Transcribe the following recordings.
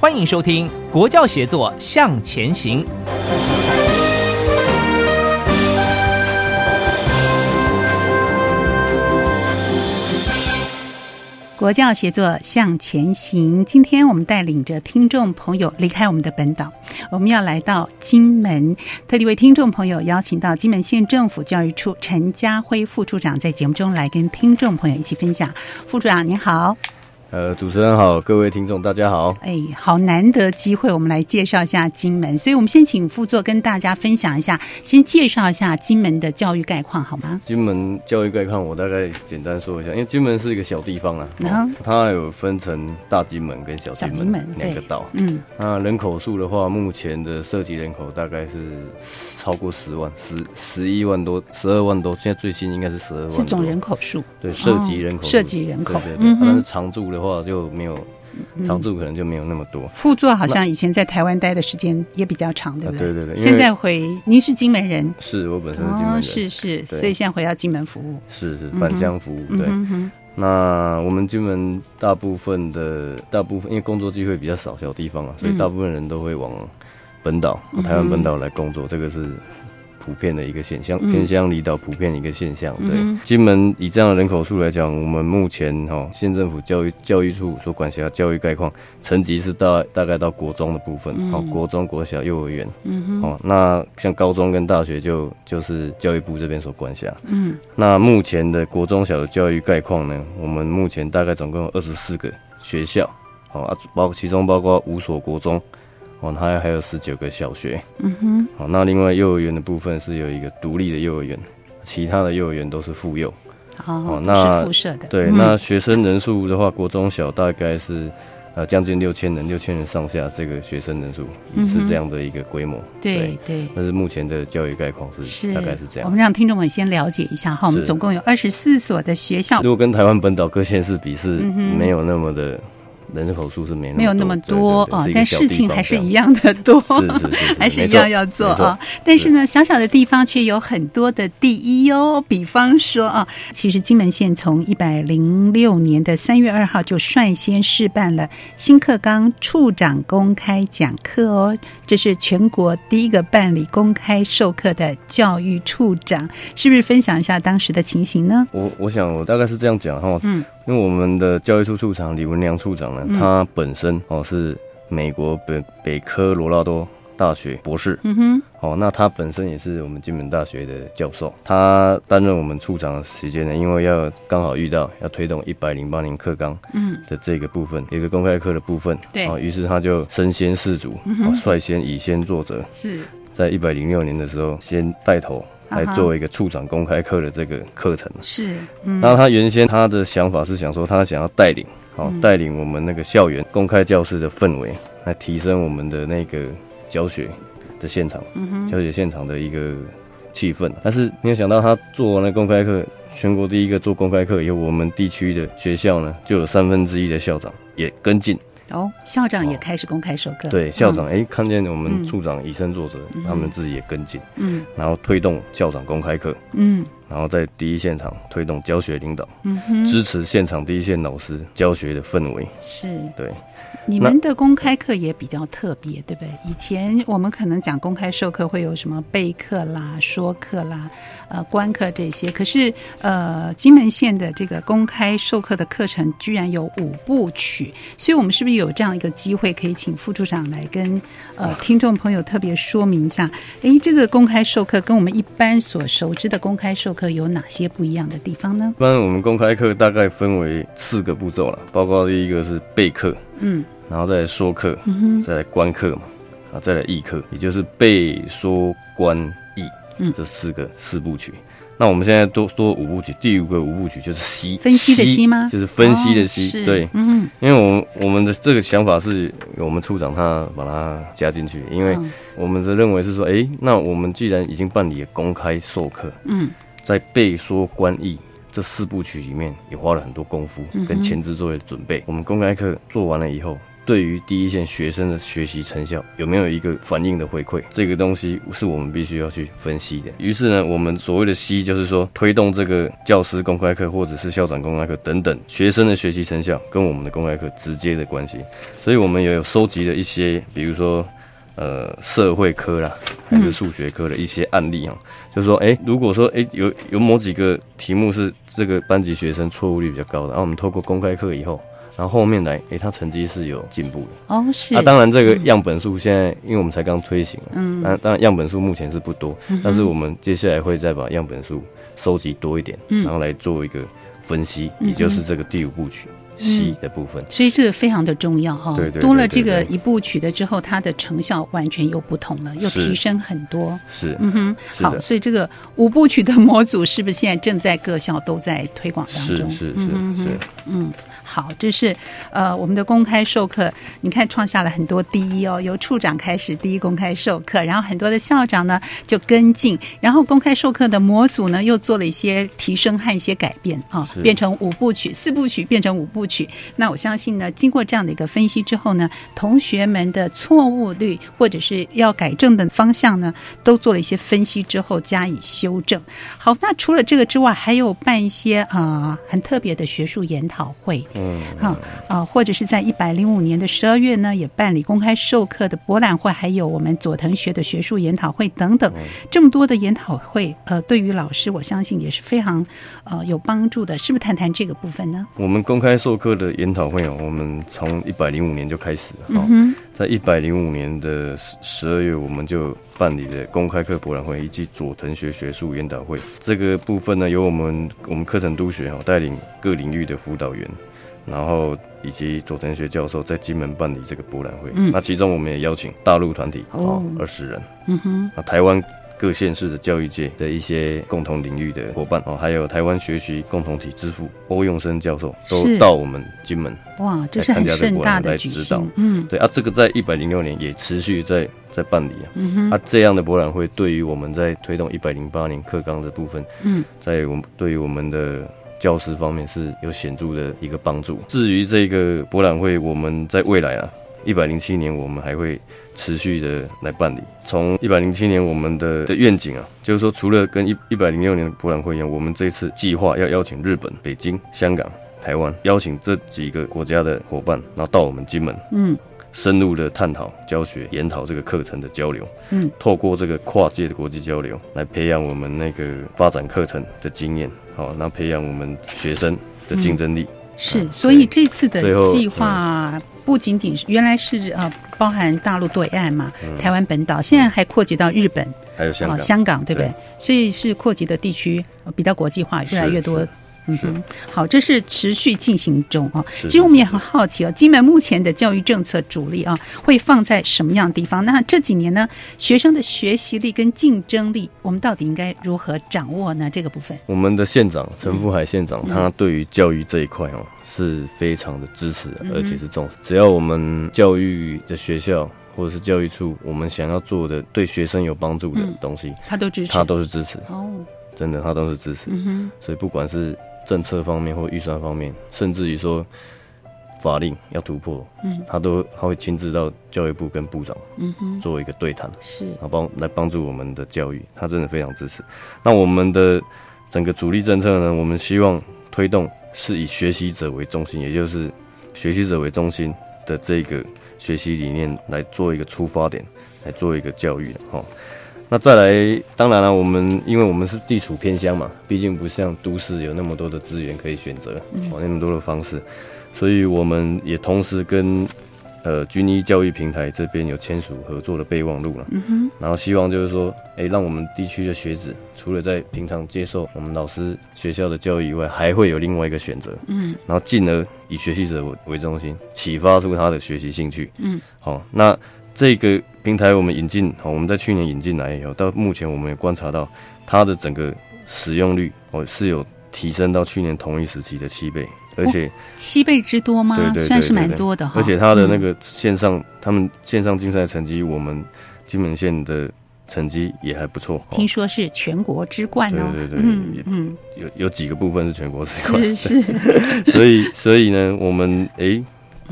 欢迎收听《国教协作向前行》。国教协作向前行。今天我们带领着听众朋友离开我们的本岛，我们要来到金门，特地为听众朋友邀请到金门县政府教育处陈家辉副处长，在节目中来跟听众朋友一起分享。副处长您好。呃，主持人好，各位听众大家好。哎，好难得机会，我们来介绍一下金门，所以我们先请副座跟大家分享一下，先介绍一下金门的教育概况好吗？金门教育概况，我大概简单说一下，因为金门是一个小地方啊，哦、它有分成大金门跟小金门两个岛。嗯，那人口数的话，目前的涉及人口大概是超过十万，十十一万多，十二万多，现在最新应该是十二万。是总人口数？对，涉及人口，涉及人口，对对对，但是常住的。的话就没有常住，可能就没有那么多。副座好像以前在台湾待的时间也比较长，对不对？对对对。现在回，您是金门人？是我本身是金门人，是是，所以现在回到金门服务。是是返乡服务，对。那我们金门大部分的大部分，因为工作机会比较少，小地方啊，所以大部分人都会往本岛，台湾本岛来工作。这个是。普遍的一个现象，偏乡离岛普遍的一个现象。对，金门以这样的人口数来讲，我们目前哈县政府教育教育处所管辖教育概况，层级是到大概到国中的部分，好，国中、国小、幼儿园，嗯哦，那像高中跟大学就就是教育部这边所管辖。嗯，那目前的国中小的教育概况呢，我们目前大概总共有二十四个学校，好啊，包其中包括五所国中。哦，它还有十九个小学，嗯哼，哦，那另外幼儿园的部分是有一个独立的幼儿园，其他的幼儿园都是妇幼，哦，那是附设的，对，那学生人数的话，国中小大概是呃将近六千人，六千人上下，这个学生人数是这样的一个规模，对对，但是目前的教育概况是大概是这样。我们让听众们先了解一下哈，我们总共有二十四所的学校，如果跟台湾本岛各县市比是没有那么的。人口数是没没有那么多啊，但事情还是一样的多，还是一样要做啊。但是呢，小小的地方却有很多的第一哦。比方说啊，其实金门县从一百零六年的三月二号就率先试办了新课纲处长公开讲课哦，这是全国第一个办理公开授课的教育处长，是不是分享一下当时的情形呢？我我想我大概是这样讲哈，嗯。因为我们的教育处处长李文良处长呢，他本身哦是美国北北科罗拉多大学博士，嗯哼，哦，那他本身也是我们金门大学的教授。他担任我们处长的时间呢，因为要刚好遇到要推动一百零八年课纲嗯。的这个部分，一个公开课的部分，对，哦，于是他就身先士卒，率先以先作则，是。在一百零六年的时候先带头。来作为一个处长公开课的这个课程是，然后他原先他的想法是想说，他想要带领，好带领我们那个校园公开教室的氛围，来提升我们的那个教学的现场，教学现场的一个气氛。但是没有想到，他做完了公开课，全国第一个做公开课以后，我们地区的学校呢，就有三分之一的校长也跟进。哦，校长也开始公开授课。对，校长哎，看见我们处长以身作则，他们自己也跟进，嗯，然后推动校长公开课，嗯，然后在第一现场推动教学领导，嗯支持现场第一线老师教学的氛围。是，对。你们的公开课也比较特别，对不对？以前我们可能讲公开授课会有什么备课啦、说课啦、呃观课这些，可是呃金门县的这个公开授课的课程居然有五部曲，所以我们是不是有这样一个机会可以请副处长来跟呃听众朋友特别说明一下？哎，这个公开授课跟我们一般所熟知的公开授课有哪些不一样的地方呢？一般我们公开课大概分为四个步骤了，包括第一个是备课。嗯，然后再来说课，再来观课嘛，啊，再来议课，也就是背说观议，嗯，这四个四部曲。那我们现在多说五部曲，第五个五部曲就是析分析的析吗？就是分析的析，对，嗯，因为我们我们的这个想法是我们处长他把它加进去，因为我们的认为是说，哎，那我们既然已经办理了公开授课，嗯，在背说观议。这四部曲里面也花了很多功夫跟前置作业准备。我们公开课做完了以后，对于第一线学生的学习成效有没有一个反应的回馈？这个东西是我们必须要去分析的。于是呢，我们所谓的“ C ”就是说推动这个教师公开课或者是校长公开课等等学生的学习成效跟我们的公开课直接的关系。所以我们也有收集了一些，比如说。呃，社会科啦，还是数学科的一些案例啊，就是说，哎，如果说，哎，有有某几个题目是这个班级学生错误率比较高的，然后我们透过公开课以后，然后后面来，哎，他成绩是有进步的。哦，是。那当然，这个样本数现在，因为我们才刚推行，嗯，当当然样本数目前是不多，但是我们接下来会再把样本数收集多一点，然后来做一个分析，也就是这个第五部曲。细的部分，所以这个非常的重要哈。对对，多了这个一部曲的之后，它的成效完全又不同了，又提升很多。是，嗯哼，好，所以这个五部曲的模组是不是现在正在各校都在推广当中？是是是是，嗯。好，这是呃我们的公开授课，你看创下了很多第一哦。由处长开始第一公开授课，然后很多的校长呢就跟进，然后公开授课的模组呢又做了一些提升和一些改变啊，变成五部曲、四部曲变成五部曲。那我相信呢，经过这样的一个分析之后呢，同学们的错误率或者是要改正的方向呢，都做了一些分析之后加以修正。好，那除了这个之外，还有办一些啊很特别的学术研讨会。嗯，啊啊，或者是在一百零五年的十二月呢，也办理公开授课的博览会，还有我们佐藤学的学术研讨会等等，这么多的研讨会，呃，对于老师，我相信也是非常呃有帮助的，是不是？谈谈这个部分呢？我们公开授课的研讨会啊，我们从一百零五年就开始了，在一百零五年的十十二月，我们就办理了公开课博览会以及佐藤学学术研讨会。这个部分呢，由我们我们课程督学哈带领各领域的辅导员。然后以及佐藤学教授在金门办理这个博览会，那其中我们也邀请大陆团体哦二十人，嗯哼，那台湾各县市的教育界的一些共同领域的伙伴哦，还有台湾学习共同体之父欧永生教授都到我们金门哇，这是很盛大的举行，嗯，对啊，这个在一百零六年也持续在在办理啊，嗯，啊这样的博览会对于我们在推动一百零八年课纲的部分，嗯，在我们对于我们的。教师方面是有显著的一个帮助。至于这个博览会，我们在未来啊，一百零七年我们还会持续的来办理。从一百零七年我们的的愿景啊，就是说除了跟一一百零六年的博览会一样，我们这次计划要邀请日本、北京、香港、台湾，邀请这几个国家的伙伴，然后到我们金门，嗯。深入的探讨、教学、研讨这个课程的交流，嗯，透过这个跨界的国际交流，来培养我们那个发展课程的经验，好，那培养我们学生的竞争力。是，所以这次的计划不仅仅是原来是呃包含大陆对岸嘛，台湾本岛，现在还扩及到日本，还有香港，香港对不对？所以是扩及的地区比较国际化，越来越多。嗯哼，好，这是持续进行中啊。其实我们也很好奇哦，金门目前的教育政策主力啊，会放在什么样的地方？那这几年呢，学生的学习力跟竞争力，我们到底应该如何掌握呢？这个部分，我们的县长陈福海县长，他对于教育这一块哦，是非常的支持，而且是重视。只要我们教育的学校或者是教育处，我们想要做的对学生有帮助的东西，他都支持，他都是支持哦，真的，他都是支持。嗯哼，所以不管是政策方面或预算方面，甚至于说法令要突破，嗯，他都他会亲自到教育部跟部长，嗯哼，做一个对谈，是，啊帮来帮助我们的教育，他真的非常支持。那我们的整个主力政策呢，我们希望推动是以学习者为中心，也就是学习者为中心的这个学习理念来做一个出发点，来做一个教育的哈。那再来，当然了，我们因为我们是地处偏乡嘛，毕竟不像都市有那么多的资源可以选择，哦，那么多的方式，所以我们也同时跟。呃，军医教育平台这边有签署合作的备忘录了，嗯哼，然后希望就是说，哎，让我们地区的学子除了在平常接受我们老师学校的教育以外，还会有另外一个选择，嗯，然后进而以学习者为中心，启发出他的学习兴趣，嗯，好，那这个平台我们引进，好，我们在去年引进来以后，到目前我们也观察到它的整个使用率，哦，是有提升到去年同一时期的七倍。而且七倍之多吗？对对，算是蛮多的哈。而且它的那个线上，他们线上竞赛成绩，我们金门县的成绩也还不错。听说是全国之冠哦。对对对，嗯嗯，有有几个部分是全国之冠。是是。所以所以呢，我们哎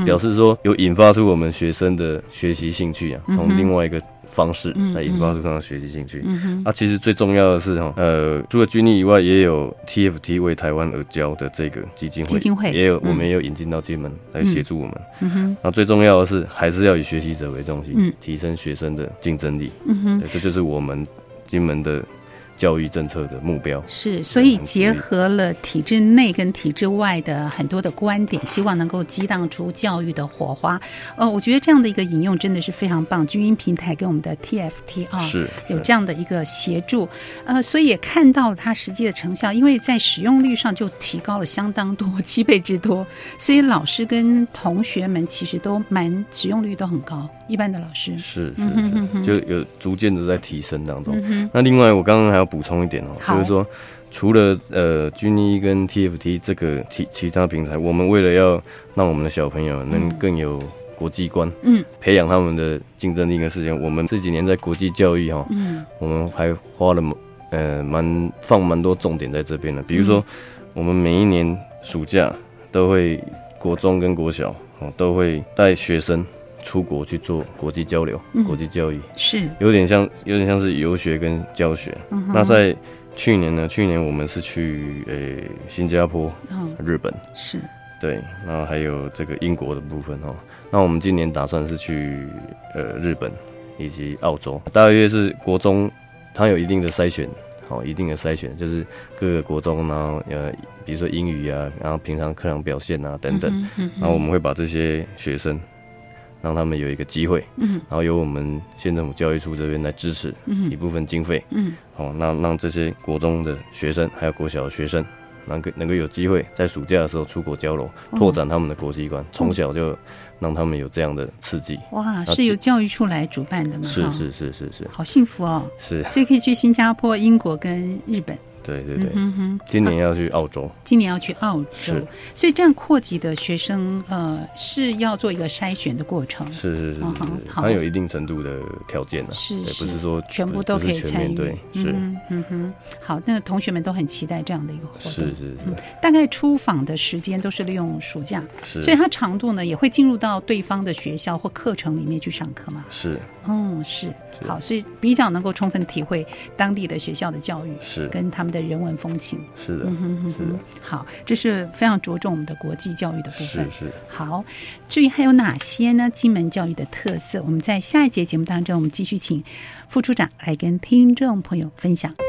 表示说有引发出我们学生的学习兴趣啊，从另外一个。方式来引发出他的学习兴趣。啊，其实最重要的是哈，呃，除了军力以外，也有 TFT 为台湾而教的这个基金会，基金会也有，我们也有引进到金门来协助我们。嗯哼，那最重要的是，还是要以学习者为中心，提升学生的竞争力。嗯哼，这就是我们金门的。教育政策的目标是，所以结合了体制内跟体制外的很多的观点，希望能够激荡出教育的火花。呃，我觉得这样的一个引用真的是非常棒。军音平台跟我们的 TFT 啊，是有这样的一个协助，呃，所以也看到了它实际的成效，因为在使用率上就提高了相当多，七倍之多。所以老师跟同学们其实都蛮使用率都很高。一般的老师是是是，就有逐渐的在提升当中。那另外，我刚刚还要补充一点哦，就是说，除了呃军医跟 TFT 这个其其他平台，我们为了要让我们的小朋友能更有国际观，嗯，培养他们的竞争力跟事情，我们这几年在国际教育哈，嗯，我们还花了呃蛮放蛮多重点在这边的。比如说，我们每一年暑假都会国中跟国小哦都会带学生。出国去做国际交流、国际教育，是有点像，有点像是游学跟教学。那在去年呢？去年我们是去诶新加坡、日本，是对，然后还有这个英国的部分哦。那我们今年打算是去呃日本以及澳洲，大约是国中，它有一定的筛选，好，一定的筛选，就是各个国中，然后呃，比如说英语啊，然后平常课堂表现啊等等，然后我们会把这些学生。让他们有一个机会，嗯，然后由我们县政府教育处这边来支持一部分经费，嗯，好，那让这些国中的学生还有国小的学生，能够能够有机会在暑假的时候出国交流，拓展他们的国际观，从小就让他们有这样的刺激。哇，是由教育处来主办的吗？是是是是是，好幸福哦。是，所以可以去新加坡、英国跟日本。对对对，今年要去澳洲，今年要去澳洲，所以这样扩级的学生，呃，是要做一个筛选的过程，是是是，它有一定程度的条件的，是不是。说全部都可以参与？对，是，嗯哼，好，那同学们都很期待这样的一个活动，是是是，大概出访的时间都是利用暑假，是，所以它长度呢也会进入到对方的学校或课程里面去上课嘛，是，嗯，是，好，所以比较能够充分体会当地的学校的教育，是，跟他们的人文风情。是的，是的，好，这是非常着重我们的国际教育的部分。是是，好，至于还有哪些呢？金门教育的特色，我们在下一节节目当中，我们继续请副处长来跟听众朋友分享。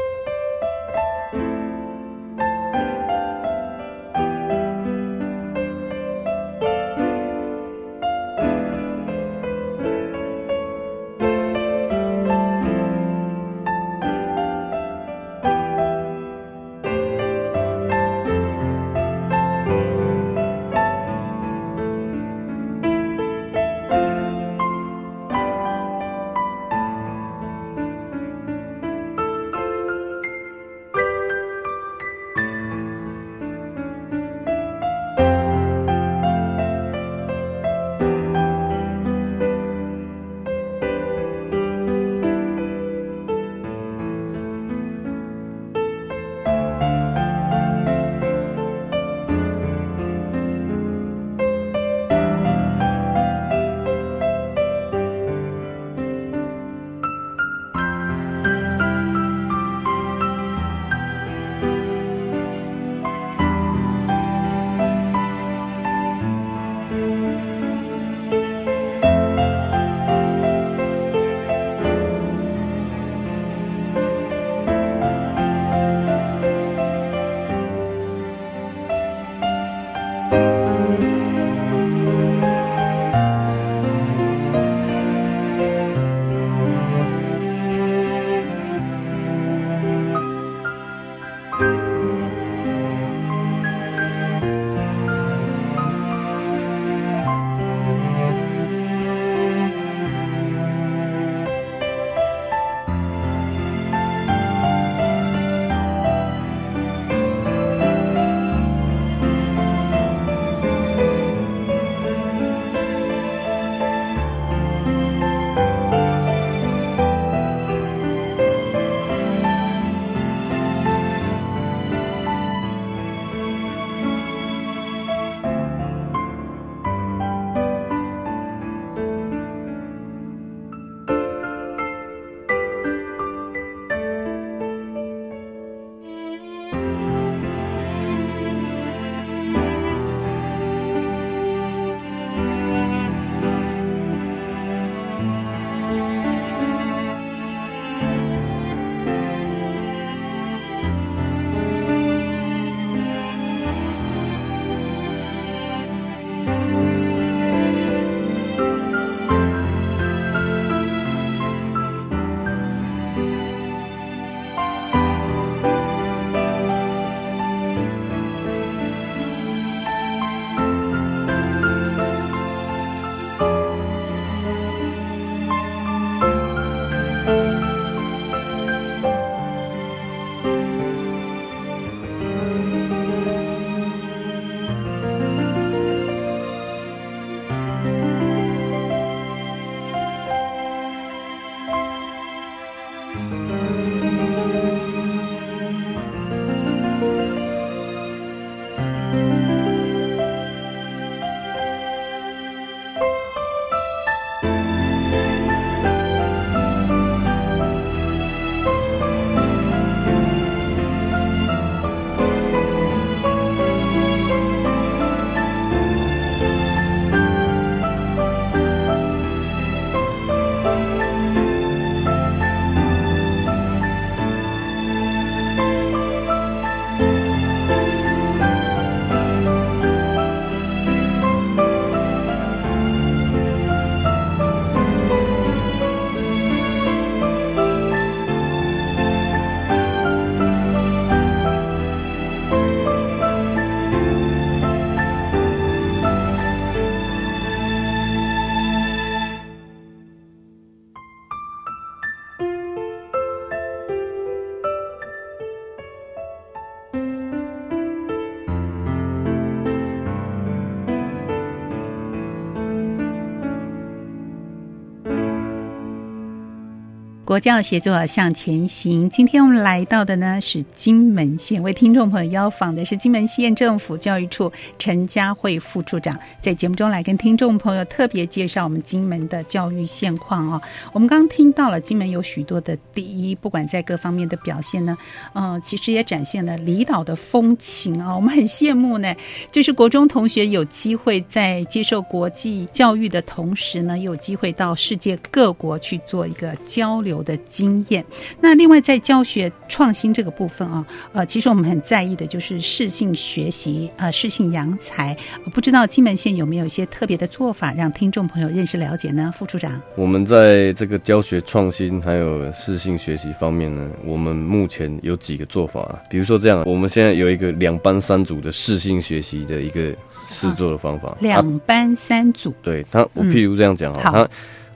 国教协作向前行。今天我们来到的呢是金门县，为听众朋友邀访的是金门县政府教育处陈佳慧副处长，在节目中来跟听众朋友特别介绍我们金门的教育现况哦。我们刚听到了金门有许多的第一，不管在各方面的表现呢，嗯，其实也展现了离岛的风情啊。我们很羡慕呢，就是国中同学有机会在接受国际教育的同时呢，有机会到世界各国去做一个交流。的经验。那另外在教学创新这个部分啊，呃，其实我们很在意的就是适性学习，呃，适性扬才。不知道金门县有没有一些特别的做法，让听众朋友认识了解呢？副处长，我们在这个教学创新还有适性学习方面呢，我们目前有几个做法。啊比如说这样，我们现在有一个两班三组的适性学习的一个试做的方法。两班三组，对他，我譬如这样讲啊，他。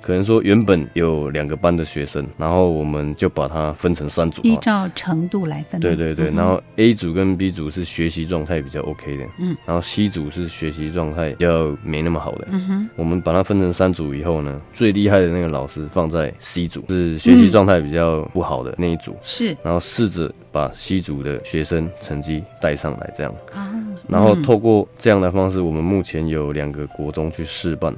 可能说原本有两个班的学生，然后我们就把它分成三组，依照程度来分。对对对，然后 A 组跟 B 组是学习状态比较 OK 的，嗯，然后 C 组是学习状态比较没那么好的。嗯哼，我们把它分成三组以后呢，最厉害的那个老师放在 C 组，是学习状态比较不好的那一组。是，然后试着把 C 组的学生成绩带上来，这样。啊，然后透过这样的方式，我们目前有两个国中去试办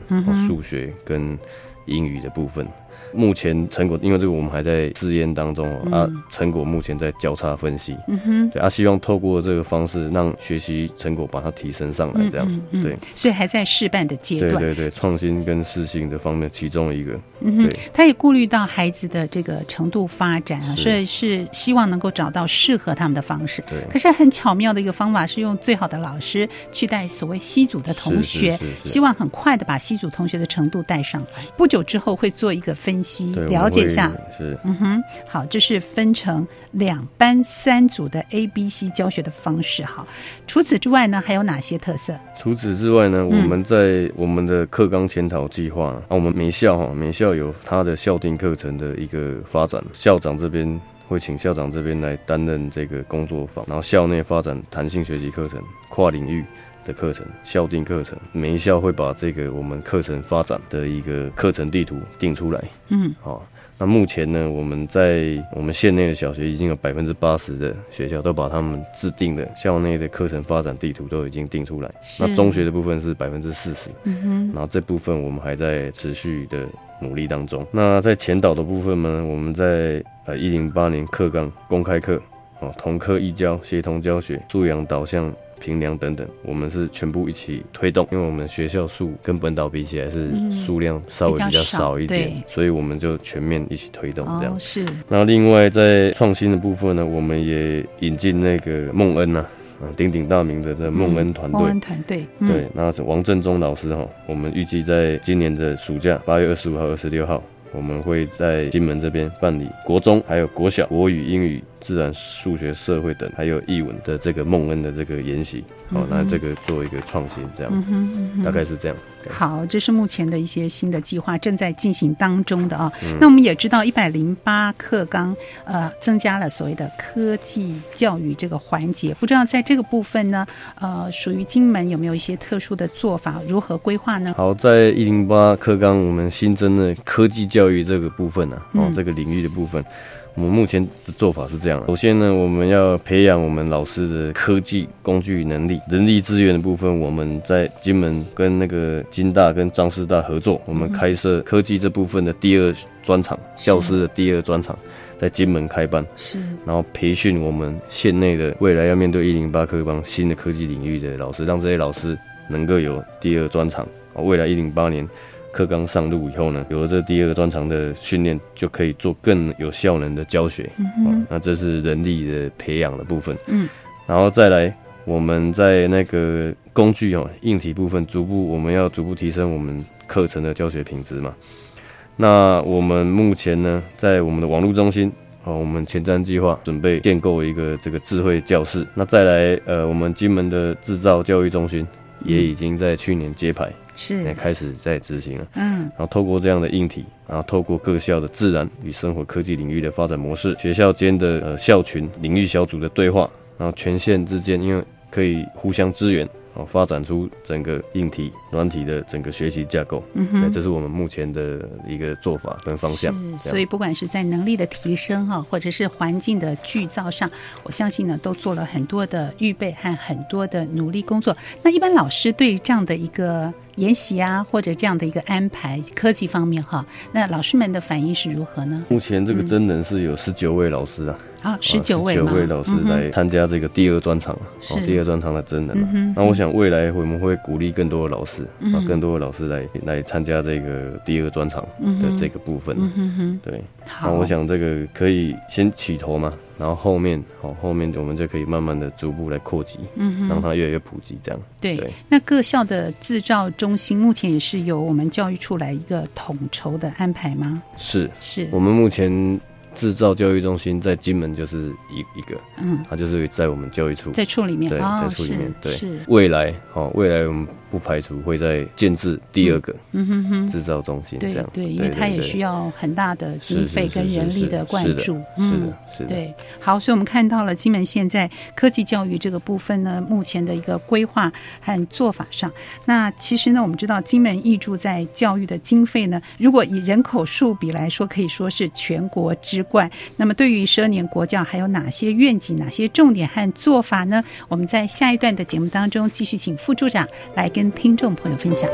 数学跟。英语的部分。目前成果，因为这个我们还在试验当中啊，成果目前在交叉分析。嗯哼，对啊，希望透过这个方式让学习成果把它提升上来，这样对。所以还在试办的阶段。对对对，创新跟适性的方面其中一个。嗯哼，他也顾虑到孩子的这个程度发展啊，所以是希望能够找到适合他们的方式。对。可是很巧妙的一个方法是用最好的老师去带所谓西组的同学，希望很快的把西组同学的程度带上来。不久之后会做一个分。了解一下，是嗯哼，好，这是分成两班三组的 A、B、C 教学的方式。哈，除此之外呢，还有哪些特色？除此之外呢，我们在我们的课纲检讨计划啊，我们每校哈，每校有他的校定课程的一个发展，校长这边会请校长这边来担任这个工作坊，然后校内发展弹性学习课程，跨领域。的课程校定课程，每一校会把这个我们课程发展的一个课程地图定出来。嗯，好，那目前呢，我们在我们县内的小学已经有百分之八十的学校都把他们制定的校内的课程发展地图都已经定出来。那中学的部分是百分之四十。嗯哼，然后这部分我们还在持续的努力当中。那在前导的部分呢，我们在呃一零八年课纲公开课，哦，同课异教，协同教学，素养导向。平量等等，我们是全部一起推动，因为我们学校数跟本岛比起来是数量稍微比较少一点，所以我们就全面一起推动这样。是。那另外在创新的部分呢，我们也引进那个孟恩呐，啊鼎鼎大名的这孟恩团队。孟恩团队。对，那是王振中老师哈，我们预计在今年的暑假八月二十五号、二十六号，我们会在金门这边办理国中还有国小国语、英语。自然、数学、社会等，还有译文的这个孟恩的这个研习，哦，那这个做一个创新，这样，大概是这样。好，这是目前的一些新的计划正在进行当中的啊。那我们也知道，一百零八课纲呃增加了所谓的科技教育这个环节，不知道在这个部分呢，呃，属于金门有没有一些特殊的做法，如何规划呢？好，在一零八课纲我们新增的科技教育这个部分呢，哦，这个领域的部分。我们目前的做法是这样：首先呢，我们要培养我们老师的科技工具能力、人力资源的部分。我们在金门跟那个金大跟张师大合作，我们开设科技这部分的第二专场，教师的第二专场，在金门开办。是，然后培训我们县内的未来要面对一零八科帮新的科技领域的老师，让这些老师能够有第二专场。未来一零八年。课纲上路以后呢，有了这第二个专长的训练，就可以做更有效能的教学。嗯那这是人力的培养的部分。嗯，然后再来，我们在那个工具哦，硬体部分，逐步我们要逐步提升我们课程的教学品质嘛。那我们目前呢，在我们的网络中心哦，我们前瞻计划准备建构一个这个智慧教室。那再来，呃，我们金门的制造教育中心也已经在去年揭牌。是，也开始在执行了。嗯，然后透过这样的硬体，然后透过各校的自然与生活科技领域的发展模式，学校间的呃校群领域小组的对话，然后全县之间因为可以互相支援。哦，发展出整个硬体、软体的整个学习架构，嗯哼，这是我们目前的一个做法跟方向。所以，不管是在能力的提升哈，或者是环境的剧造上，我相信呢，都做了很多的预备和很多的努力工作。那一般老师对这样的一个研习啊，或者这样的一个安排，科技方面哈，那老师们的反应是如何呢？目前这个真人是有十九位老师啊。啊，十九位九位老师来参加这个第二专场，哦，第二专场的真人。那我想未来我们会鼓励更多的老师，啊，更多的老师来来参加这个第二专场的这个部分。对，那我想这个可以先起头嘛，然后后面好，后面我们就可以慢慢的逐步来扩及，嗯让它越来越普及，这样。对，那各校的制造中心目前也是由我们教育处来一个统筹的安排吗？是，是我们目前。制造教育中心在金门就是一一个，嗯，它就是在我们教育处，在处里面，对，在处里面，对，是。未来，哦，未来我们。不排除会在建制第二个嗯哼哼。制造中心，这样。对，因为它也需要很大的经费跟人力的灌注，是的，是的，对。好，所以我们看到了金门现在科技教育这个部分呢，目前的一个规划和做法上。那其实呢，我们知道金门挹注在教育的经费呢，如果以人口数比来说，可以说是全国之冠。那么对于蛇年国教还有哪些愿景、哪些重点和做法呢？我们在下一段的节目当中继续请副处长来。跟听众朋友分享。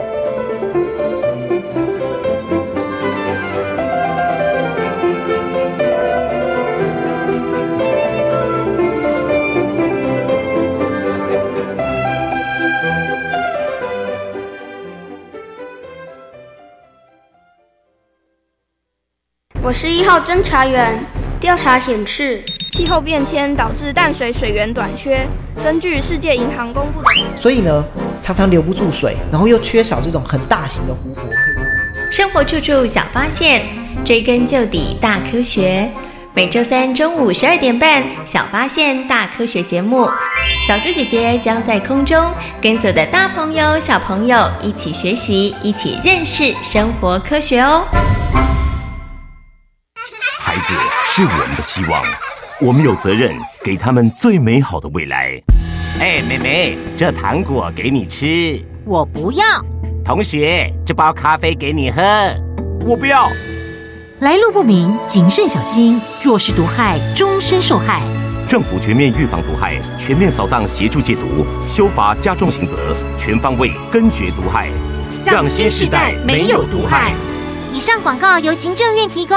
我是一号侦查员。调查显示，气候变迁导致淡水水源短缺。根据世界银行公布的，所以呢，常常留不住水，然后又缺少这种很大型的湖泊。生活处处小发现，追根究底大科学。每周三中午十二点半，《小发现大科学》节目，小猪姐姐将在空中跟所有的大朋友、小朋友一起学习，一起认识生活科学哦。孩子是我们的希望，我们有责任给他们最美好的未来。哎，妹妹，这糖果给你吃，我不要。同学，这包咖啡给你喝，我不要。来路不明，谨慎小心，若是毒害，终身受害。政府全面预防毒害，全面扫荡协助戒毒，修法加重刑责，全方位根绝毒害，让新时代没有毒害。以上广告由行政院提供。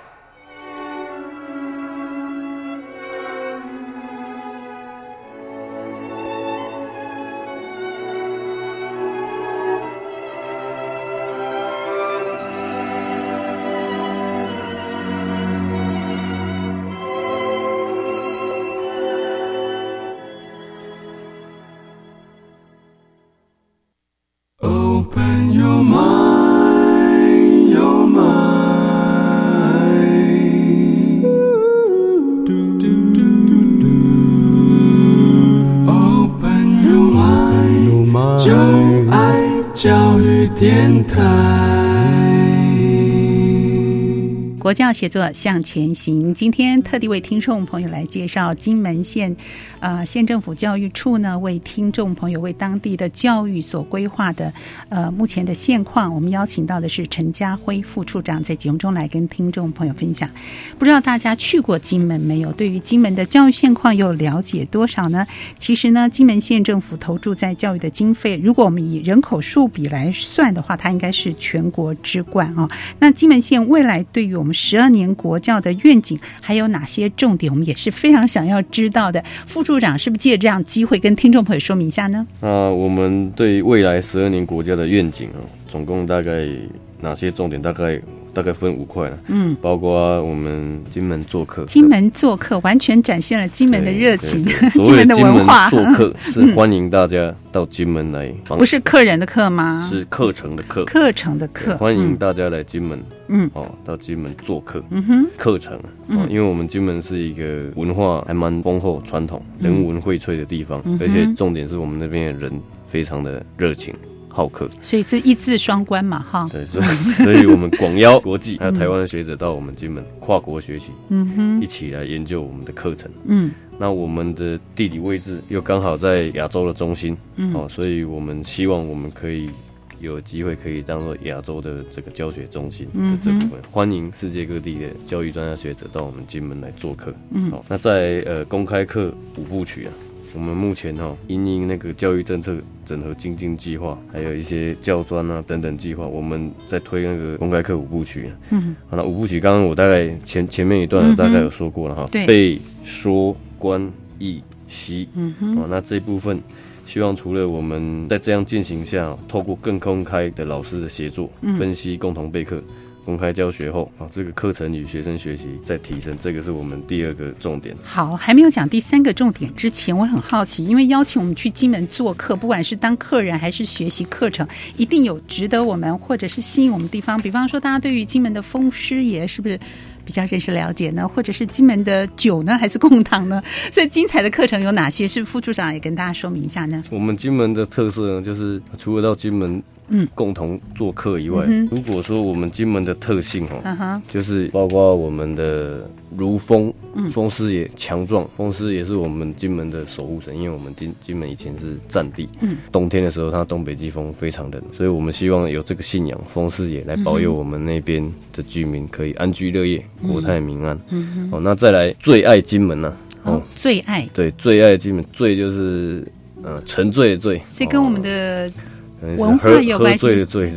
佛教写作向前行。今天特地为听众朋友来介绍金门县，呃，县政府教育处呢，为听众朋友为当地的教育所规划的，呃，目前的现况。我们邀请到的是陈家辉副处长，在节目中来跟听众朋友分享。不知道大家去过金门没有？对于金门的教育现况又了解多少呢？其实呢，金门县政府投注在教育的经费，如果我们以人口数比来算的话，它应该是全国之冠啊。那金门县未来对于我们十二年国教的愿景还有哪些重点？我们也是非常想要知道的。副处长是不是借这样机会跟听众朋友说明一下呢？啊，我们对未来十二年国家的愿景啊，总共大概哪些重点？大概。大概分五块了，嗯，包括我们金门做客，金门做客完全展现了金门的热情，金门的文化。做客是欢迎大家到金门来，不是客人的客吗？是课程的课，课程的课。欢迎大家来金门，嗯，哦，到金门做客，嗯哼，课程，嗯，因为我们金门是一个文化还蛮丰厚、传统、人文荟萃的地方，而且重点是我们那边的人非常的热情。好客，所以这一字双关嘛，哈。对，所以所以我们广邀国际 还有台湾的学者到我们金门跨国学习，嗯哼，一起来研究我们的课程。嗯，那我们的地理位置又刚好在亚洲的中心，嗯，哦，所以我们希望我们可以有机会可以当做亚洲的这个教学中心的这部分，欢迎世界各地的教育专家学者到我们金门来做客。嗯，好，那在呃公开课五部曲啊。我们目前哈，因应那个教育政策整合精进计划，还有一些教专啊等等计划，我们在推那个公开课五部曲。嗯，好了，五部曲刚刚我大概前前面一段大概有说过了哈，背说观意习。嗯哼，哦，那这一部分，希望除了我们在这样进行下，透过更公开的老师的协作分析，共同备课。公开教学后啊，这个课程与学生学习再提升，这个是我们第二个重点。好，还没有讲第三个重点之前，我很好奇，因为邀请我们去金门做客，不管是当客人还是学习课程，一定有值得我们或者是吸引我们地方。比方说，大家对于金门的风师爷是不是比较认识了解呢？或者是金门的酒呢，还是贡糖呢？最精彩的课程有哪些？是副处长也跟大家说明一下呢？我们金门的特色呢，就是除了到金门。嗯，共同做客以外，如果说我们金门的特性哦，就是包括我们的如风，风师也强壮，风师也是我们金门的守护神，因为我们金金门以前是战地，嗯，冬天的时候它东北季风非常冷，所以我们希望有这个信仰，风师爷来保佑我们那边的居民可以安居乐业，国泰民安。嗯哦，那再来最爱金门呢？哦，最爱，对，最爱金门，最就是呃沉醉的醉，所以跟我们的。文化有关系，醉的醉，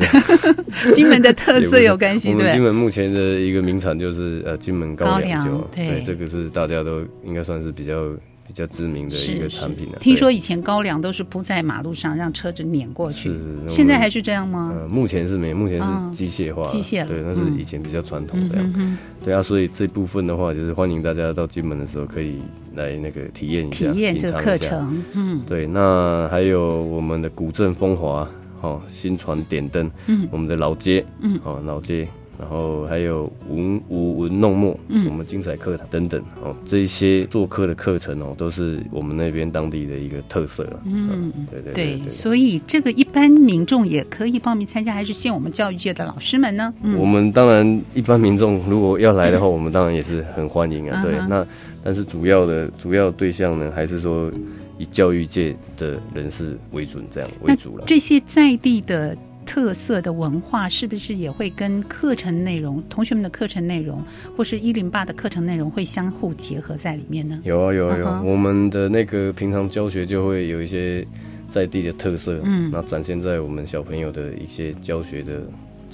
金门的特色 有关系。对，金门目前的一个名产就是呃金门高粱酒，对，这个是大家都应该算是比较比较知名的一个产品了。听说以前高粱都是铺在马路上让车子碾过去，现在还是这样吗？呃，目前是没，目前是机械化，机械对，那是以前比较传统的。对啊，所以这部分的话，就是欢迎大家到金门的时候可以来那个体验一下，体验这个课程。嗯，对，那还有我们的古镇风华。哦，新传点灯，嗯，我们的老街，嗯，哦，老街，然后还有文舞文弄墨，嗯，我们精彩课堂等等，哦，这些做课的课程哦，都是我们那边当地的一个特色嗯，对对对，所以这个一般民众也可以报名参加，还是限我们教育界的老师们呢？我们当然一般民众如果要来的话，我们当然也是很欢迎啊。对，那但是主要的主要对象呢，还是说。以教育界的人士为准，这样为主了。这些在地的特色的文化，是不是也会跟课程内容、同学们的课程内容，或是一零八的课程内容会相互结合在里面呢？有啊，有啊，有。我们的那个平常教学就会有一些在地的特色，嗯，那展现在我们小朋友的一些教学的。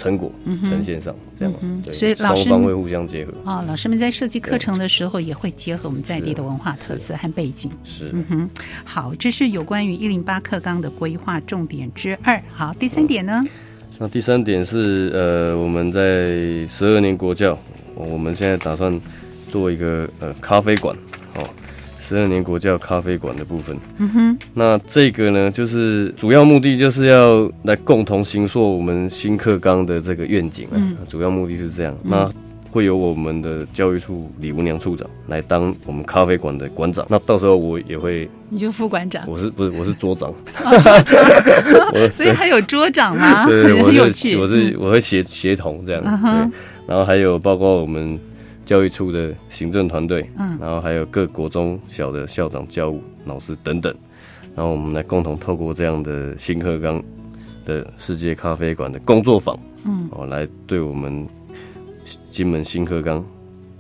成果呈现上，这样，所以双方会互相结合。哦，老师们在设计课程的时候也会结合我们在地的文化特色和背景。是，嗯哼，好，这是有关于一零八课纲的规划重点之二。好，第三点呢？那第三点是呃，我们在十二年国教，我们现在打算做一个呃咖啡馆，哦。十二年国教咖啡馆的部分，嗯哼，那这个呢，就是主要目的就是要来共同行塑我们新课纲的这个愿景啊。主要目的是这样，那会有我们的教育处李文良处长来当我们咖啡馆的馆长。那到时候我也会，你就副馆长，我是不是我是桌长？所以还有桌长吗？对，我是我是我会协协同这样，对，然后还有包括我们。教育处的行政团队，嗯，然后还有各国中小的校长、教务老师等等，然后我们来共同透过这样的新课纲的世界咖啡馆的工作坊，嗯，哦，来对我们金门新课纲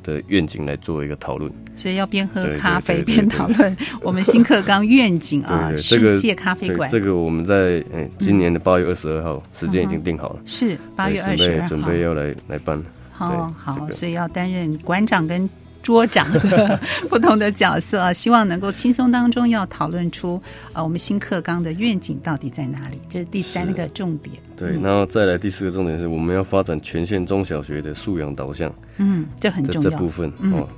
的愿景来做一个讨论。所以要边喝咖啡边讨论我们新课纲愿景啊，世界咖啡馆。这个我们在嗯今年的八月二十二号时间已经定好了，是八月二十二号，准备要来来办。哦，好，所以要担任馆长跟桌长的 不同的角色啊，希望能够轻松当中要讨论出啊，我们新课纲的愿景到底在哪里？这是第三个重点。对，然后再来第四个重点是我们要发展全县中小学的素养导向。嗯，这很重要。这部分哦，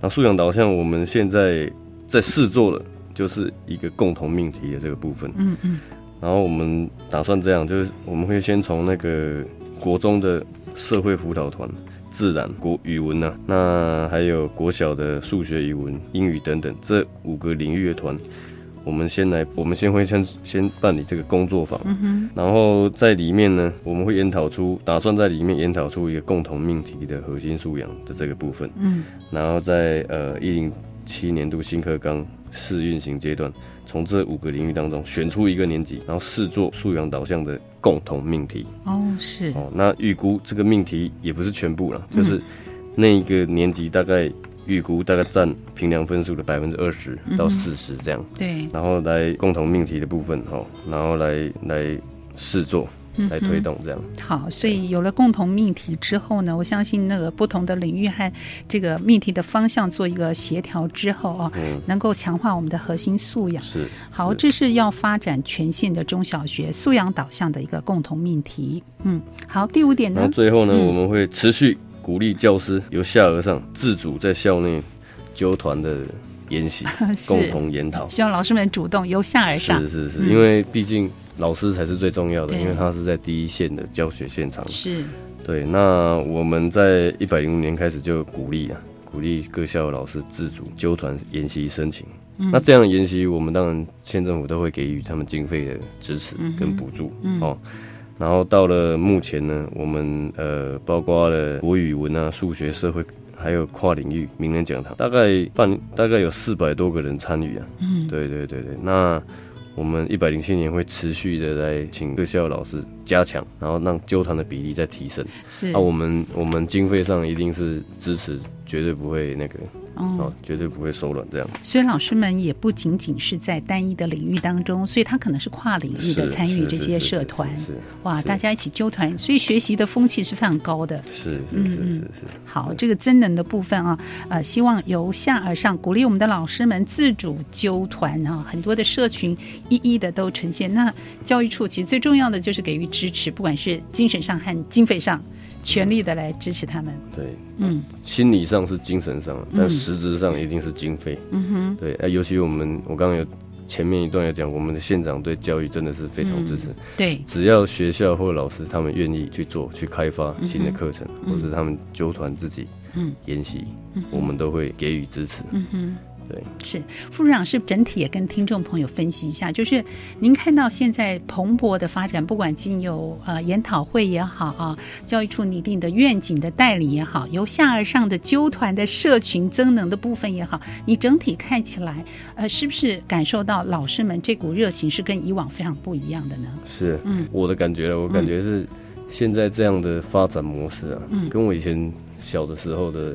那素养导向我们现在在试做了，就是一个共同命题的这个部分。嗯嗯。然后我们打算这样，就是我们会先从那个国中的社会辅导团。自然、国语文呢，那还有国小的数学、语文、英语等等这五个领域的团，我们先来，我们先会先先办理这个工作坊，然后在里面呢，我们会研讨出，打算在里面研讨出一个共同命题的核心素养的这个部分，嗯，然后在呃一零七年度新课纲试运行阶段。从这五个领域当中选出一个年级，然后试做素养导向的共同命题。哦，是哦。那预估这个命题也不是全部了，就是那一个年级大概预估大概占评量分数的百分之二十到四十这样。对。然后来共同命题的部分哦，然后来来试做。来推动这样好，所以有了共同命题之后呢，我相信那个不同的领域和这个命题的方向做一个协调之后啊，能够强化我们的核心素养。是好，这是要发展全县的中小学素养导向的一个共同命题。嗯，好，第五点呢？那最后呢，我们会持续鼓励教师由下而上自主在校内纠团的研习，共同研讨。希望老师们主动由下而上。是是是，因为毕竟。老师才是最重要的，因为他是在第一线的教学现场。是，对。那我们在一百零五年开始就鼓励啊，鼓励各校老师自主纠团研习申请。那这样的研习，我们当然县政府都会给予他们经费的支持跟补助哦。然后到了目前呢，我们呃，包括了国语文啊、数学、社会，还有跨领域名人讲堂，大概半大概有四百多个人参与啊。嗯，对对对对，那。我们一百零七年会持续的来请各校老师加强，然后让纠团的比例再提升。是，那我们我们经费上一定是支持，绝对不会那个。哦，绝对不会手软这样。所以老师们也不仅仅是在单一的领域当中，所以他可能是跨领域的参与这些社团。是哇，大家一起纠团，所以学习的风气是非常高的。是是是是是。好，这个增能的部分啊，呃，希望由下而上，鼓励我们的老师们自主纠团啊，很多的社群一一的都呈现。那教育处其实最重要的就是给予支持，不管是精神上和经费上。全力的来支持他们。对，嗯，心理上是精神上，但实质上一定是经费。嗯哼，对，哎，尤其我们，我刚刚有前面一段有讲，我们的县长对教育真的是非常支持。对，只要学校或老师他们愿意去做，去开发新的课程，或是他们纠团自己嗯研习，我们都会给予支持。嗯哼。对，是副处长是整体也跟听众朋友分析一下，就是您看到现在蓬勃的发展，不管经由呃研讨会也好啊，教育处拟定的愿景的代理也好，由下而上的纠团的社群增能的部分也好，你整体看起来，呃，是不是感受到老师们这股热情是跟以往非常不一样的呢？是，嗯，我的感觉了，我感觉是现在这样的发展模式啊，嗯，跟我以前小的时候的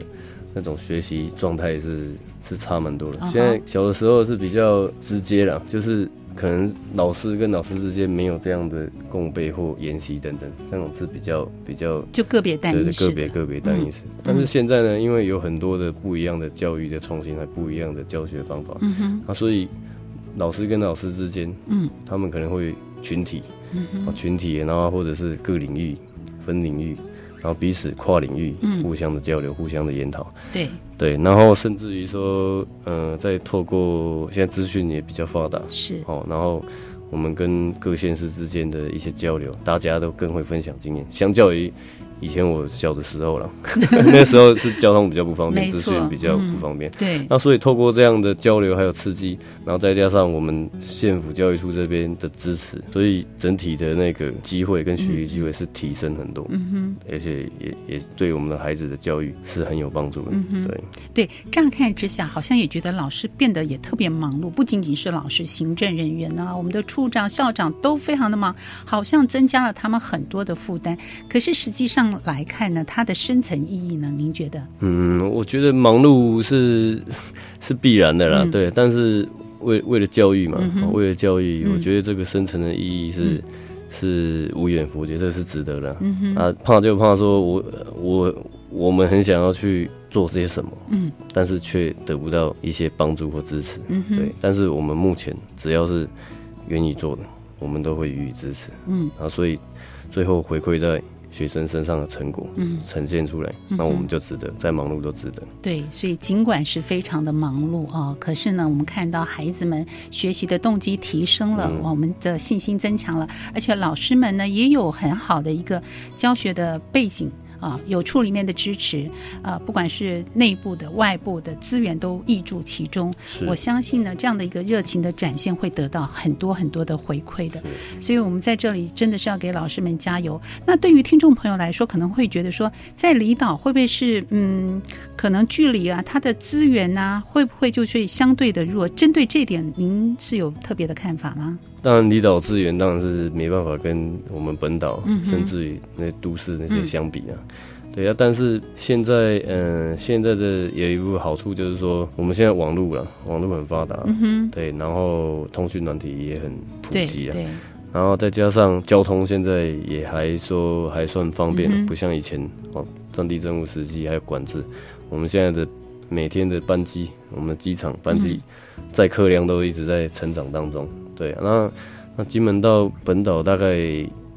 那种学习状态是。是差蛮多的。现在小的时候是比较直接了，就是可能老师跟老师之间没有这样的共备或研习等等，这种是比较比较就个别单一个别个别单一式。但是现在呢，因为有很多的不一样的教育的创新，还不一样的教学方法，嗯哼，啊，所以老师跟老师之间，嗯，他们可能会群体，嗯哼，群体，然后或者是各领域分领域。然后彼此跨领域，互相的交流，互相的研讨，对。对，然后甚至于说，呃，再透过现在资讯也比较发达，是。哦，然后我们跟各县市之间的一些交流，大家都更会分享经验，相较于。以前我小的时候了，那时候是交通比较不方便，资讯比较不方便。对，那所以透过这样的交流还有刺激，然后再加上我们县府教育处这边的支持，所以整体的那个机会跟学习机会是提升很多。嗯哼，而且也也对我们的孩子的教育是很有帮助的。嗯对对，乍看之下好像也觉得老师变得也特别忙碌，不仅仅是老师，行政人员呢，我们的处长、校长都非常的忙，好像增加了他们很多的负担。可是实际上。来看呢，它的深层意义呢？您觉得？嗯，我觉得忙碌是是必然的啦，对。但是为为了教育嘛，为了教育，我觉得这个深层的意义是是无远弗届，这是值得的。嗯啊，怕就怕说我我我们很想要去做些什么，嗯，但是却得不到一些帮助或支持，嗯，对。但是我们目前只要是愿意做的，我们都会予以支持，嗯。啊，所以最后回馈在。学生身上的成果，嗯，呈现出来，那我们就值得，再忙碌都值得。对，所以尽管是非常的忙碌啊，可是呢，我们看到孩子们学习的动机提升了，我们的信心增强了，而且老师们呢也有很好的一个教学的背景。啊，有处里面的支持，啊，不管是内部的、外部的资源都挹注其中。我相信呢，这样的一个热情的展现会得到很多很多的回馈的。所以，我们在这里真的是要给老师们加油。那对于听众朋友来说，可能会觉得说，在离岛会不会是嗯，可能距离啊，它的资源啊，会不会就是相对的弱？针对这点，您是有特别的看法吗？当然，离岛资源当然是没办法跟我们本岛，甚至于那都市那些相比啊。对啊，但是现在，嗯，现在的有一部好处就是说，我们现在网络了，网络很发达，嗯对，然后通讯软体也很普及啊，然后再加上交通现在也还说还算方便，不像以前哦，战地政务时期还有管制，我们现在的每天的班机，我们的机场班机载客量都一直在成长当中。对，那那金门到本岛大概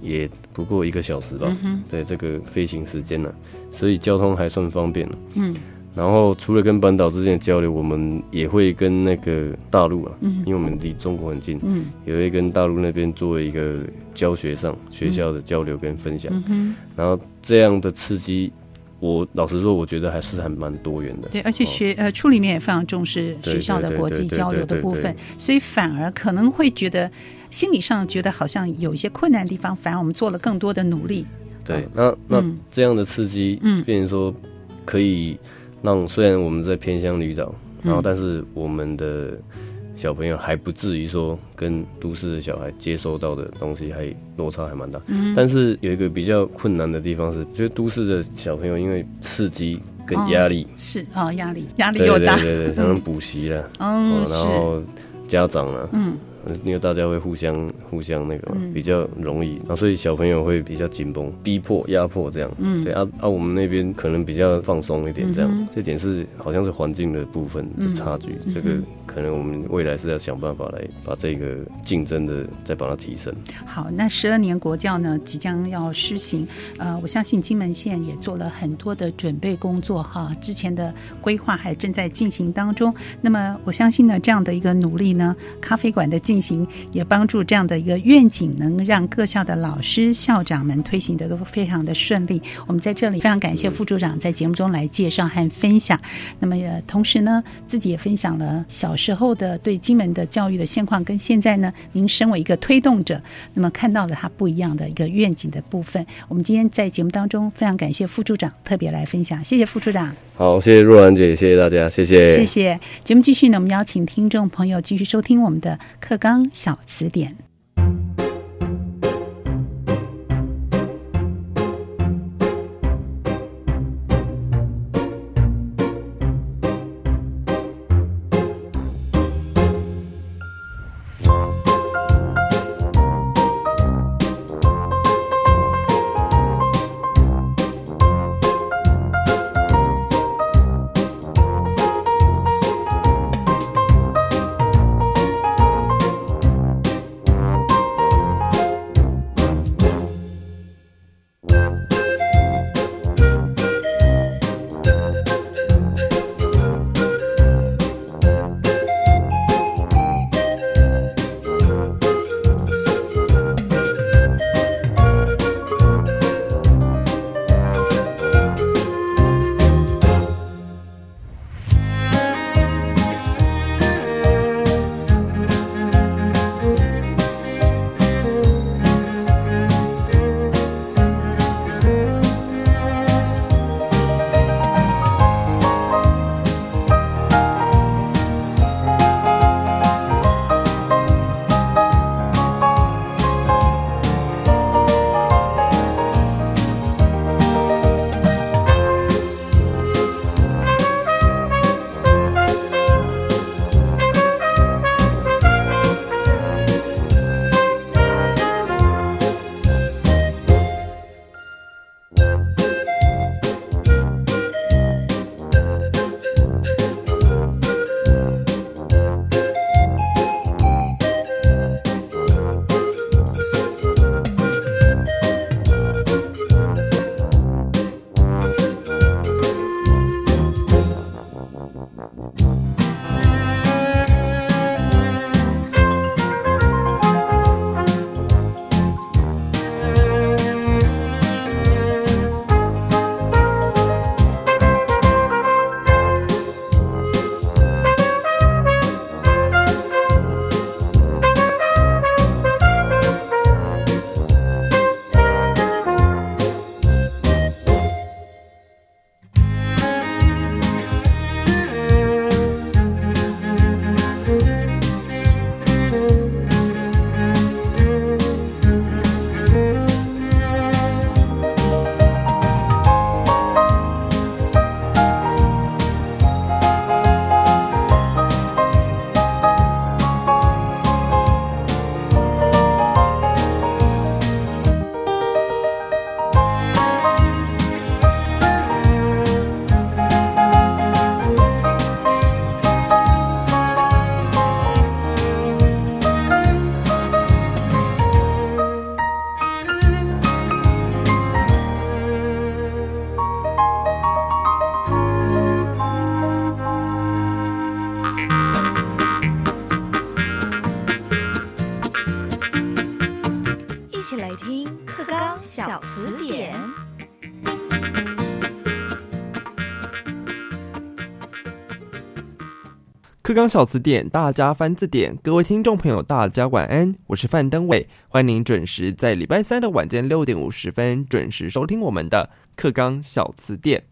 也不过一个小时吧。对，这个飞行时间呢，所以交通还算方便了。嗯，然后除了跟本岛之间的交流，我们也会跟那个大陆啊，因为我们离中国很近，嗯，也会跟大陆那边做一个教学上学校的交流跟分享。嗯然后这样的刺激。我老实说，我觉得还是还蛮多元的。对，而且学呃处里面也非常重视学校的国际交流的部分，所以反而可能会觉得心理上觉得好像有一些困难的地方，反而我们做了更多的努力。对，那那这样的刺激，嗯，变成说可以让虽然我们在偏乡旅岛，然后但是我们的。小朋友还不至于说跟都市的小孩接收到的东西还落差还蛮大，嗯。但是有一个比较困难的地方是，就是都市的小朋友因为刺激跟压力是啊压力压力又大，对对对，可能 补习了，嗯，然后家长啊，嗯。因为大家会互相互相那个比较容易，啊，所以小朋友会比较紧绷、逼迫、压迫这样。嗯，对啊啊，我们那边可能比较放松一点这样。这点是好像是环境的部分的差距，这个可能我们未来是要想办法来把这个竞争的再把它提升。好，那十二年国教呢即将要施行，呃，我相信金门县也做了很多的准备工作哈，之前的规划还正在进行当中。那么我相信呢，这样的一个努力呢，咖啡馆的。进行也帮助这样的一个愿景，能让各校的老师、校长们推行的都非常的顺利。我们在这里非常感谢副处长在节目中来介绍和分享。那么同时呢，自己也分享了小时候的对金门的教育的现况，跟现在呢，您身为一个推动者，那么看到了它不一样的一个愿景的部分。我们今天在节目当中非常感谢副处长特别来分享，谢谢副处长。好，谢谢若兰姐，谢谢大家，谢谢，谢谢。节目继续呢，我们邀请听众朋友继续收听我们的课。刚小词典。课纲小词典，大家翻字典。各位听众朋友，大家晚安，我是范登伟，欢迎您准时在礼拜三的晚间六点五十分准时收听我们的课纲小词典。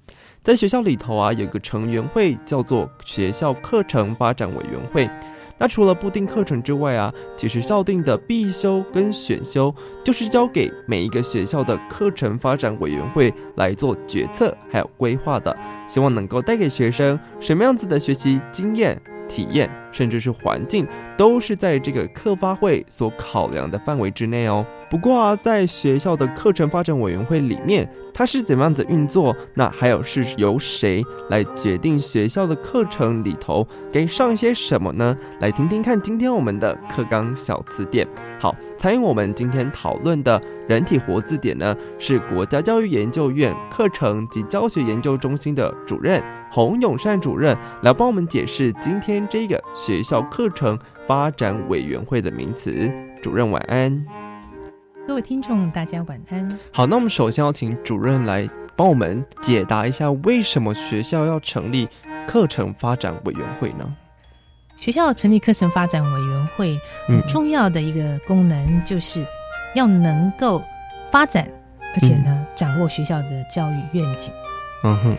在学校里头啊，有个成员会叫做学校课程发展委员会。那除了不定课程之外啊，其实校定的必修跟选修，就是交给每一个学校的课程发展委员会来做决策还有规划的，希望能够带给学生什么样子的学习经验。体验甚至是环境，都是在这个课发会所考量的范围之内哦。不过啊，在学校的课程发展委员会里面，它是怎么样子运作？那还有是由谁来决定学校的课程里头该上些什么呢？来听听看今天我们的课纲小词典。好，参与我们今天讨论的人体活字典呢，是国家教育研究院课程及教学研究中心的主任洪永善主任来帮我们解释今天这个学校课程发展委员会的名词。主任晚安。各位听众，大家晚安。好，那我们首先要请主任来帮我们解答一下，为什么学校要成立课程发展委员会呢？学校成立课程发展委员会，很重要的一个功能就是要能够发展，而且呢，掌握学校的教育愿景。嗯哼。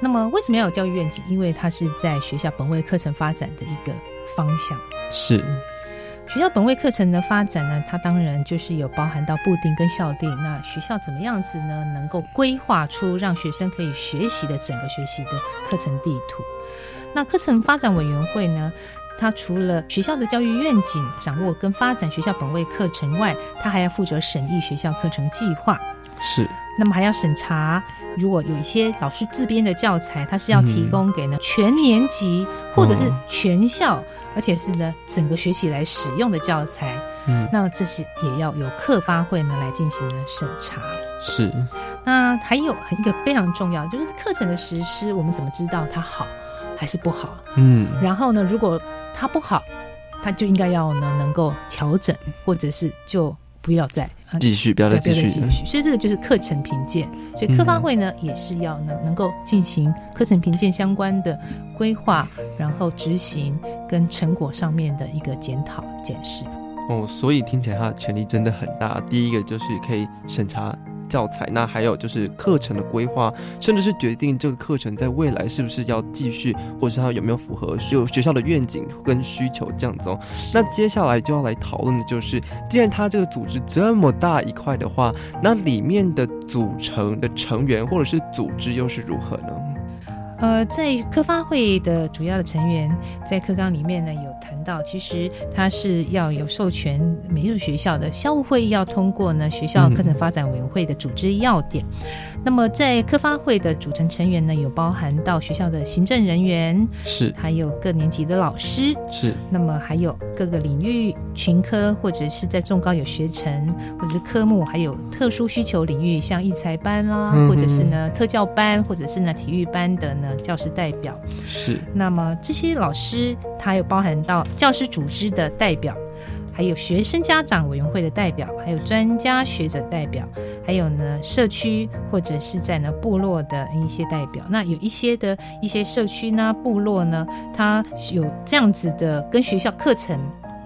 那么，为什么要有教育愿景？因为它是在学校本位课程发展的一个方向。是。学校本位课程的发展呢，它当然就是有包含到布丁跟校定。那学校怎么样子呢？能够规划出让学生可以学习的整个学习的课程地图。那课程发展委员会呢，它除了学校的教育愿景掌握跟发展学校本位课程外，他还要负责审议学校课程计划。是。那么还要审查，如果有一些老师自编的教材，它是要提供给呢全年级或者是全校。而且是呢，整个学期来使用的教材，嗯，那这是也要由课发会呢来进行呢审查。是，那还有一个非常重要，就是课程的实施，我们怎么知道它好还是不好？嗯，然后呢，如果它不好，它就应该要呢能够调整，或者是就不要再继续，不要再继续。所以这个就是课程评鉴。所以课发会呢也是要能能够进行课程评鉴相关的规划，然后执行。跟成果上面的一个检讨检视哦，所以听起来它的权力真的很大。第一个就是可以审查教材，那还有就是课程的规划，甚至是决定这个课程在未来是不是要继续，或者是它有没有符合就学校的愿景跟需求这样子哦。那接下来就要来讨论的就是，既然它这个组织这么大一块的话，那里面的组成的成员或者是组织又是如何呢？呃，在科发会的主要的成员，在课纲里面呢有谈到，其实它是要有授权每一所学校的校务会议要通过呢学校课程发展委员会的组织要点。那么在科发会的组成成员呢，有包含到学校的行政人员，是，还有各年级的老师，是。那么还有各个领域群科，或者是在重高有学程，或者是科目，还有特殊需求领域，像艺才班啦，或者是呢特教班，或者是呢体育班的呢教师代表，是。那么这些老师，他有包含到教师组织的代表。还有学生家长委员会的代表，还有专家学者代表，还有呢社区或者是在呢部落的一些代表。那有一些的一些社区呢部落呢，它有这样子的跟学校课程。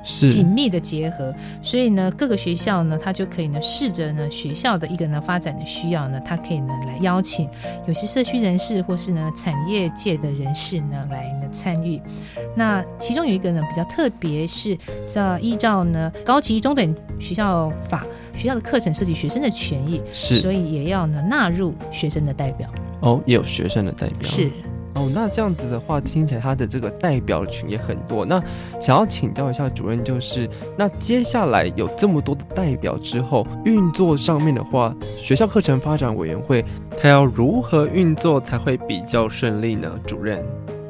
紧密的结合，所以呢，各个学校呢，它就可以呢，试着呢，学校的一个呢发展的需要呢，它可以呢来邀请有些社区人士或是呢产业界的人士呢来呢参与。那其中有一个呢比较特别，是在依照呢高级中等学校法，学校的课程涉及学生的权益，是，所以也要呢纳入学生的代表。哦，也有学生的代表是。哦，那这样子的话，听起来他的这个代表群也很多。那想要请教一下主任，就是那接下来有这么多的代表之后，运作上面的话，学校课程发展委员会它要如何运作才会比较顺利呢？主任，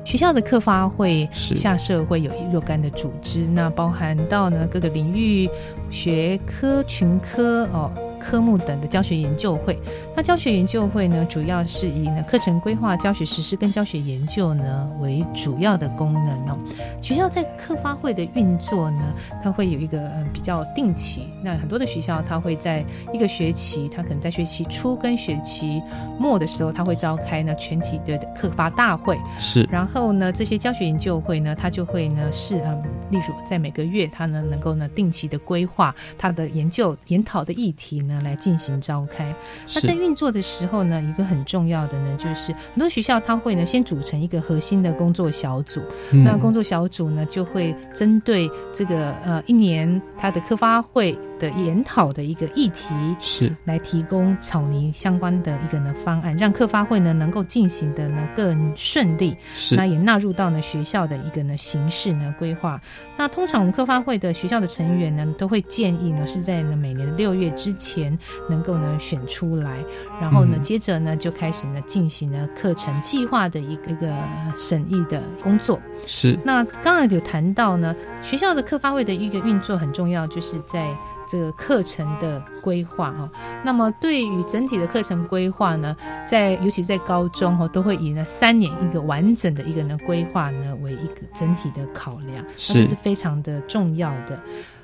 学校的课发会下设会有若干的组织，那包含到呢各个领域学科群科哦。科目等的教学研究会，那教学研究会呢，主要是以呢课程规划、教学实施跟教学研究呢为主要的功能哦。学校在课发会的运作呢，它会有一个嗯比较定期。那很多的学校，它会在一个学期，它可能在学期初跟学期末的时候，它会召开呢全体的课发大会。是。然后呢，这些教学研究会呢，它就会呢是嗯，例如在每个月，它呢能够呢定期的规划它的研究研讨的议题呢。来进行召开。那在运作的时候呢，一个很重要的呢，就是很多学校它会呢先组成一个核心的工作小组。那工作小组呢就会针对这个呃一年它的科发会。的研讨的一个议题是来提供草泥相关的一个呢方案，让课发会呢能够进行的呢更顺利。是那也纳入到呢学校的一个呢形式呢规划。那通常我们课发会的学校的成员呢都会建议呢是在呢每年的六月之前能够呢选出来，然后呢接着呢就开始呢进行呢课程计划的一个一个审议的工作。是那刚才有谈到呢学校的课发会的一个运作很重要，就是在。这个课程的规划哈，那么对于整体的课程规划呢，在尤其在高中哈，都会以呢三年一个完整的一个呢规划呢为一个整体的考量，是这是非常的重要的。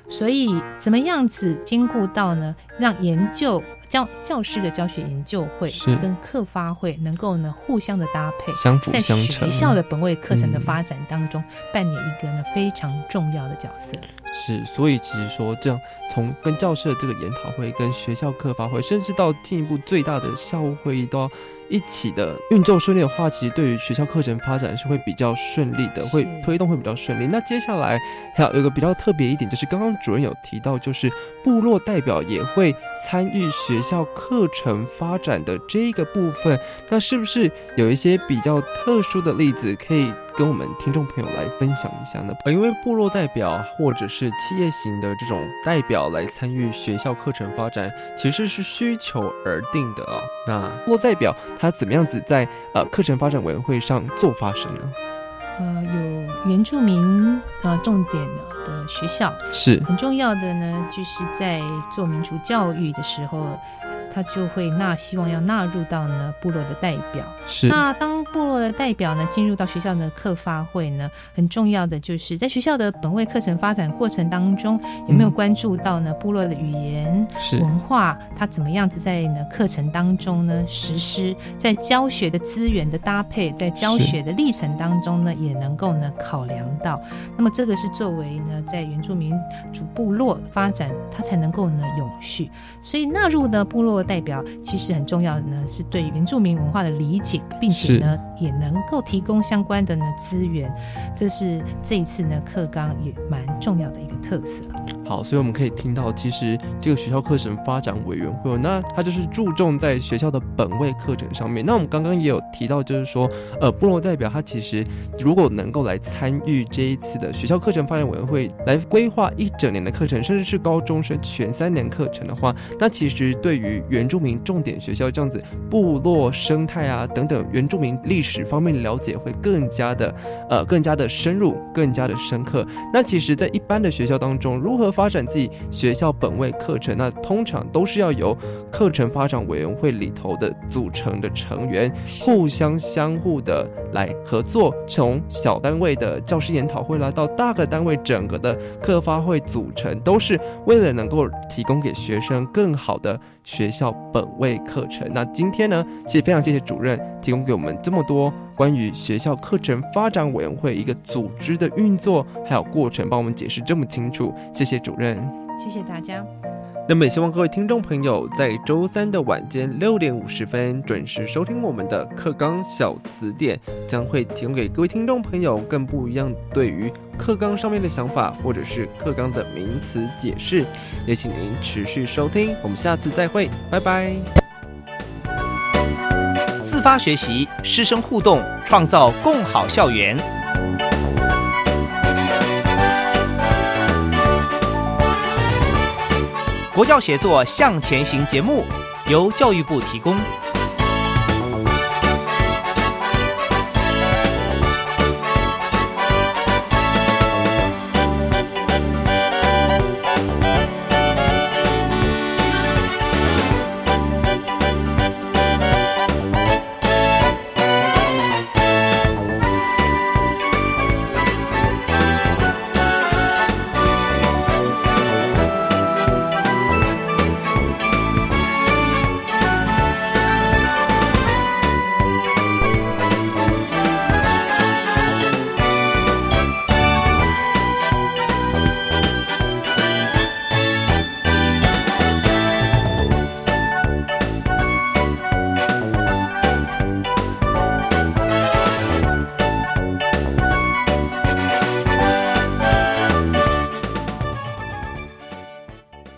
所以怎么样子兼顾到呢，让研究教教师的教学研究会跟课发会能够呢互相的搭配，相辅相成，学校的本位课程的发展当中扮演一个呢非常重要的角色。是，所以其实说这样，从跟教师的这个研讨会，跟学校课发会，甚至到进一步最大的校务会议，都要一起的运作顺利的话，其实对于学校课程发展是会比较顺利的，会推动会比较顺利。那接下来还有一个比较特别一点，就是刚刚主任有提到，就是部落代表也会参与学校课程发展的这一个部分，那是不是有一些比较特殊的例子可以？跟我们听众朋友来分享一下呢？因为部落代表或者是企业型的这种代表来参与学校课程发展，其实是需求而定的啊。那部落代表他怎么样子在呃课程发展委员会上做发声呢？呃，有原住民呃重点的学校是很重要的呢，就是在做民族教育的时候。他就会纳希望要纳入到呢部落的代表，是。那当部落的代表呢进入到学校的课发会呢，很重要的就是在学校的本位课程发展过程当中，有没有关注到呢部落的语言、文化，它怎么样子在呢课程当中呢实施，在教学的资源的搭配，在教学的历程当中呢也能够呢考量到，那么这个是作为呢在原住民主部落发展，它才能够呢永续，所以纳入呢部落。代表其实很重要的呢，是对原住民文化的理解，并且呢也能够提供相关的呢资源，这是这一次呢课纲也蛮重要的一个特色。好，所以我们可以听到，其实这个学校课程发展委员会，那它就是注重在学校的本位课程上面。那我们刚刚也有提到，就是说，呃，部落代表他其实如果能够来参与这一次的学校课程发展委员会，来规划一整年的课程，甚至是高中生全三年课程的话，那其实对于原住民重点学校这样子部落生态啊等等原住民历史方面了解会更加的呃更加的深入，更加的深刻。那其实，在一般的学校当中，如何发展自己学校本位课程，那通常都是要由课程发展委员会里头的组成的成员互相相互的来合作，从小单位的教师研讨会啦，到大个单位整个的课发会组成，都是为了能够提供给学生更好的学校本位课程。那今天呢，其实非常谢谢主任提供给我们这么多关于学校课程发展委员会一个组织的运作还有过程，帮我们解释这么清楚，谢谢主任。谢谢大家。那么也希望各位听众朋友在周三的晚间六点五十分准时收听我们的课纲小词典，将会提供给各位听众朋友更不一样对于课纲上面的想法，或者是课纲的名词解释。也请您持续收听，我们下次再会，拜拜。自发学习，师生互动，创造共好校园。国教协作向前行节目由教育部提供。